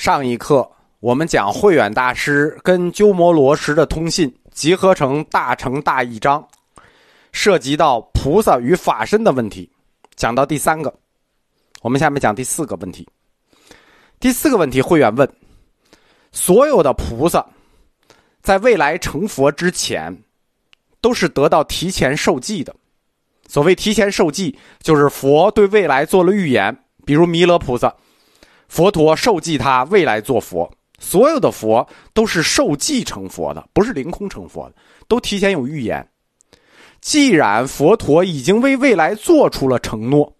上一课我们讲慧远大师跟鸠摩罗什的通信集合成大乘大义章，涉及到菩萨与法身的问题，讲到第三个，我们下面讲第四个问题。第四个问题，慧远问：所有的菩萨在未来成佛之前，都是得到提前受记的。所谓提前受记，就是佛对未来做了预言，比如弥勒菩萨。佛陀受记，他未来做佛。所有的佛都是受记成佛的，不是凌空成佛的，都提前有预言。既然佛陀已经为未来做出了承诺，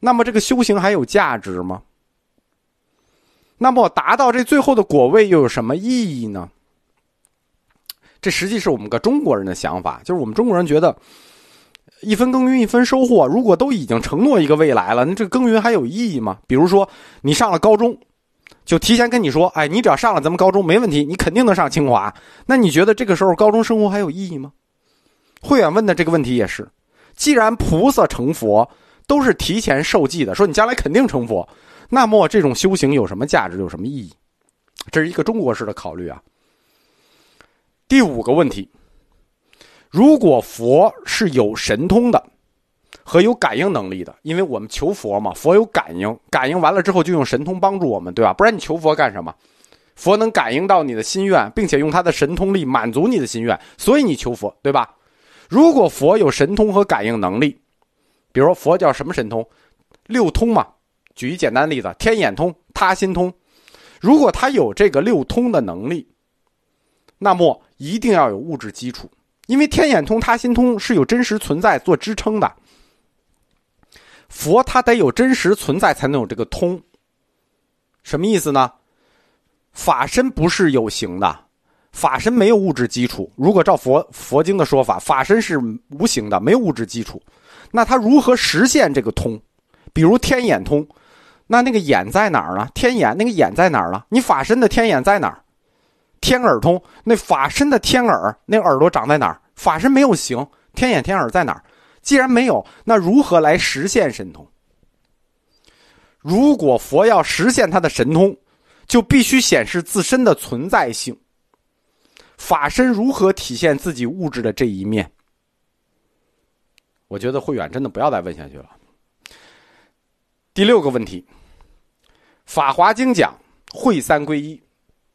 那么这个修行还有价值吗？那么达到这最后的果位又有什么意义呢？这实际是我们个中国人的想法，就是我们中国人觉得。一分耕耘一分收获，如果都已经承诺一个未来了，那这耕耘还有意义吗？比如说，你上了高中，就提前跟你说，哎，你只要上了咱们高中没问题，你肯定能上清华。那你觉得这个时候高中生活还有意义吗？慧远问的这个问题也是，既然菩萨成佛都是提前受记的，说你将来肯定成佛，那么这种修行有什么价值，有什么意义？这是一个中国式的考虑啊。第五个问题。如果佛是有神通的，和有感应能力的，因为我们求佛嘛，佛有感应，感应完了之后就用神通帮助我们，对吧？不然你求佛干什么？佛能感应到你的心愿，并且用他的神通力满足你的心愿，所以你求佛，对吧？如果佛有神通和感应能力，比如佛叫什么神通？六通嘛。举一简单例子，天眼通、他心通。如果他有这个六通的能力，那么一定要有物质基础。因为天眼通、他心通是有真实存在做支撑的，佛他得有真实存在才能有这个通。什么意思呢？法身不是有形的，法身没有物质基础。如果照佛佛经的说法，法身是无形的，没有物质基础。那他如何实现这个通？比如天眼通，那那个眼在哪儿呢？天眼那个眼在哪儿了？你法身的天眼在哪儿？天耳通，那法身的天耳，那耳朵长在哪儿？法身没有形，天眼天耳在哪儿？既然没有，那如何来实现神通？如果佛要实现他的神通，就必须显示自身的存在性。法身如何体现自己物质的这一面？我觉得慧远真的不要再问下去了。第六个问题，《法华经》讲会三归一。《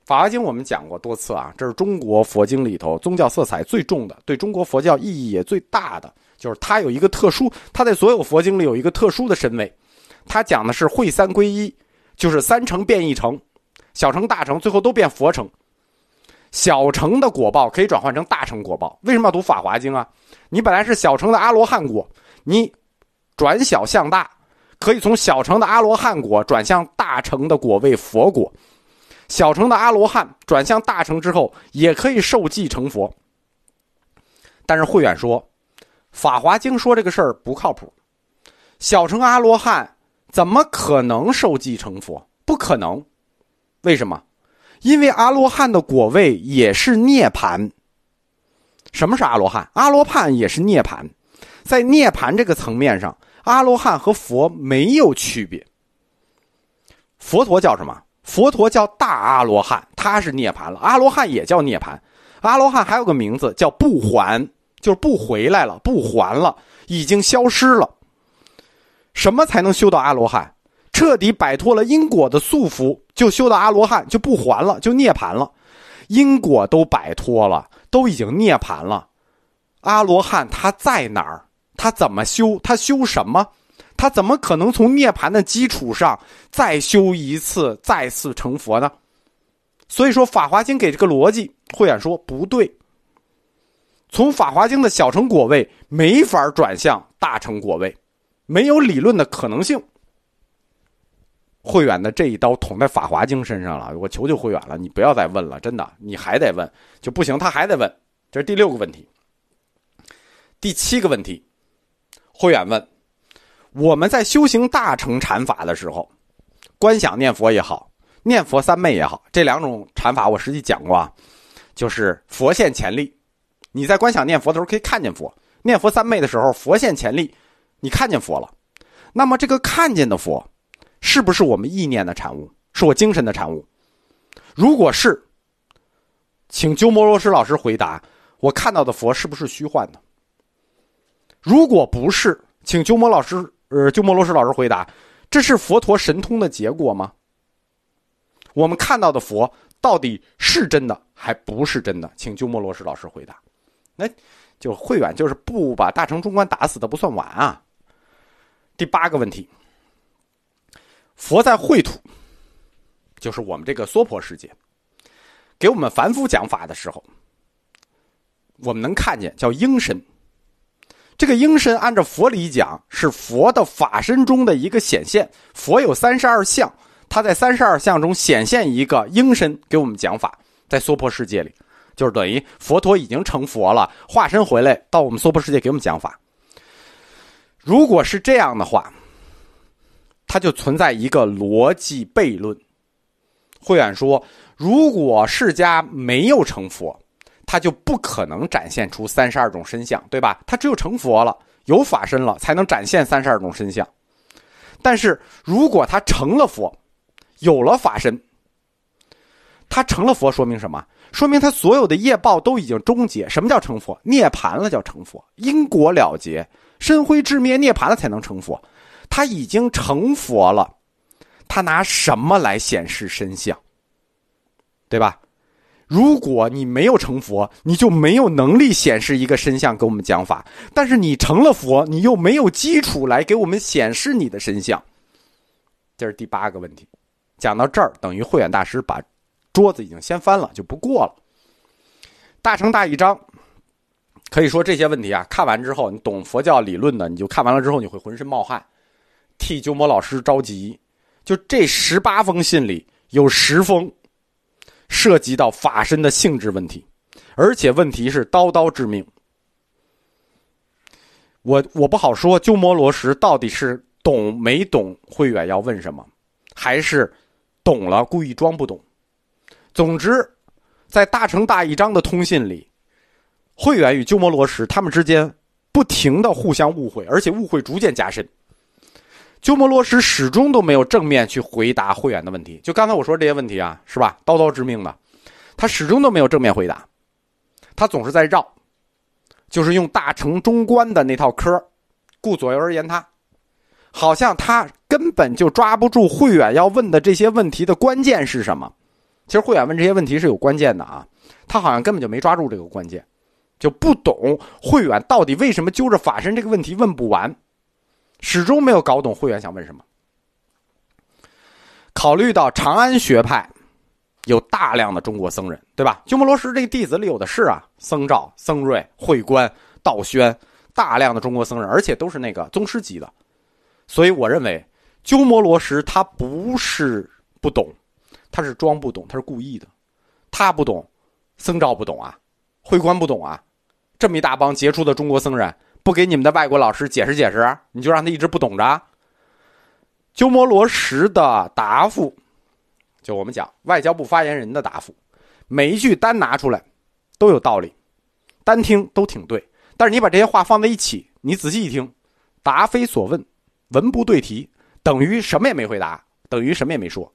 法华经》我们讲过多次啊，这是中国佛经里头宗教色彩最重的，对中国佛教意义也最大的，就是它有一个特殊，它在所有佛经里有一个特殊的身位。它讲的是会三归一，就是三成变一成，小成大成，最后都变佛成。小成的果报可以转换成大成果报。为什么要读《法华经》啊？你本来是小成的阿罗汉果，你转小向大，可以从小成的阿罗汉果转向大成的果位佛果。小乘的阿罗汉转向大乘之后，也可以受记成佛。但是慧远说，《法华经》说这个事儿不靠谱。小乘阿罗汉怎么可能受记成佛？不可能。为什么？因为阿罗汉的果位也是涅盘。什么是阿罗汉？阿罗汉也是涅盘。在涅盘这个层面上，阿罗汉和佛没有区别。佛陀叫什么？佛陀叫大阿罗汉，他是涅槃了。阿罗汉也叫涅槃，阿罗汉还有个名字叫不还，就是不回来了，不还了，已经消失了。什么才能修到阿罗汉？彻底摆脱了因果的束缚，就修到阿罗汉，就不还了，就涅槃了。因果都摆脱了，都已经涅槃了。阿罗汉他在哪儿？他怎么修？他修什么？他怎么可能从涅槃的基础上再修一次、再次成佛呢？所以说，《法华经》给这个逻辑，慧远说不对。从《法华经》的小成果位没法转向大成果位，没有理论的可能性。慧远的这一刀捅在《法华经》身上了，我求求慧远了，你不要再问了，真的，你还得问就不行，他还得问。这是第六个问题。第七个问题，慧远问。我们在修行大乘禅法的时候，观想念佛也好，念佛三昧也好，这两种禅法我实际讲过啊，就是佛现前力。你在观想念佛的时候可以看见佛，念佛三昧的时候佛现前力，你看见佛了。那么这个看见的佛，是不是我们意念的产物？是我精神的产物？如果是，请鸠摩罗什老师回答：我看到的佛是不是虚幻的？如果不是，请鸠摩老师呃鸠摩罗什老师回答：这是佛陀神通的结果吗？我们看到的佛到底是真的还不是真的？请鸠摩罗什老师回答。那就慧远就是不把大乘中观打死的不算晚啊。第八个问题，佛在秽土，就是我们这个娑婆世界，给我们凡夫讲法的时候，我们能看见叫应身。这个应身按照佛理讲是佛的法身中的一个显现。佛有三十二相，他在三十二相中显现一个应身给我们讲法，在娑婆世界里，就是等于佛陀已经成佛了，化身回来到我们娑婆世界给我们讲法。如果是这样的话，它就存在一个逻辑悖论。慧远说，如果释迦没有成佛，他就不可能展现出三十二种身相，对吧？他只有成佛了，有法身了，才能展现三十二种身相。但是如果他成了佛，有了法身，他成了佛，说明什么？说明他所有的业报都已经终结。什么叫成佛？涅盘了叫成佛，因果了结。身灰智灭涅盘了才能成佛，他已经成佛了，他拿什么来显示身相？对吧？如果你没有成佛，你就没有能力显示一个身相给我们讲法；但是你成了佛，你又没有基础来给我们显示你的身相。这是第八个问题。讲到这儿，等于慧远大师把桌子已经掀翻了，就不过了。大乘大义章。可以说这些问题啊，看完之后，你懂佛教理论的，你就看完了之后，你会浑身冒汗，替鸠摩老师着急。就这十八封信里，有十封涉及到法身的性质问题，而且问题是刀刀致命。我我不好说，鸠摩罗什到底是懂没懂慧远要问什么，还是懂了故意装不懂。总之，在大乘大义章的通信里。慧远与鸠摩罗什他们之间不停的互相误会，而且误会逐渐加深。鸠摩罗什始终都没有正面去回答慧远的问题。就刚才我说这些问题啊，是吧？刀刀致命的，他始终都没有正面回答，他总是在绕，就是用大乘中观的那套科顾左右而言他，好像他根本就抓不住慧远要问的这些问题的关键是什么。其实慧远问这些问题是有关键的啊，他好像根本就没抓住这个关键。就不懂慧远到底为什么揪着法身这个问题问不完，始终没有搞懂慧远想问什么。考虑到长安学派有大量的中国僧人，对吧？鸠摩罗什这弟子里有的是啊，僧肇、僧瑞、慧观、道宣，大量的中国僧人，而且都是那个宗师级的。所以我认为，鸠摩罗什他不是不懂，他是装不懂，他是故意的。他不懂，僧肇不懂啊，慧观不懂啊。这么一大帮杰出的中国僧人，不给你们的外国老师解释解释，你就让他一直不懂着。鸠摩罗什的答复，就我们讲外交部发言人的答复，每一句单拿出来都有道理，单听都挺对。但是你把这些话放在一起，你仔细一听，答非所问，文不对题，等于什么也没回答，等于什么也没说。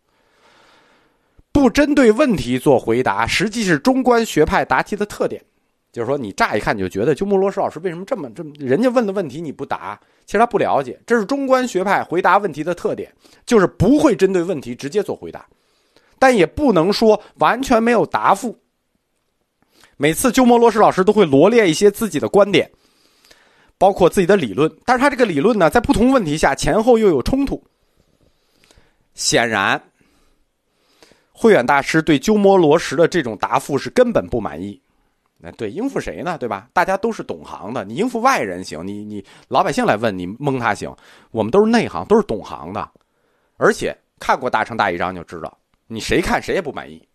不针对问题做回答，实际是中观学派答题的特点。就是说，你乍一看你就觉得鸠摩罗什老师为什么这么这么？人家问的问题你不答，其实他不了解。这是中观学派回答问题的特点，就是不会针对问题直接做回答，但也不能说完全没有答复。每次鸠摩罗什老师都会罗列一些自己的观点，包括自己的理论，但是他这个理论呢，在不同问题下前后又有冲突。显然，慧远大师对鸠摩罗什的这种答复是根本不满意。那对应付谁呢？对吧？大家都是懂行的，你应付外人行，你你老百姓来问你蒙他行。我们都是内行，都是懂行的，而且看过大乘大义章就知道，你谁看谁也不满意。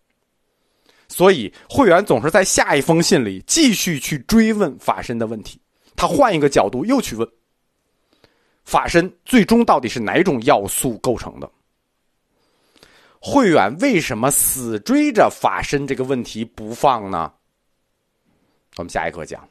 所以会员总是在下一封信里继续去追问法身的问题，他换一个角度又去问法身最终到底是哪种要素构成的？慧远为什么死追着法身这个问题不放呢？我们下一课讲。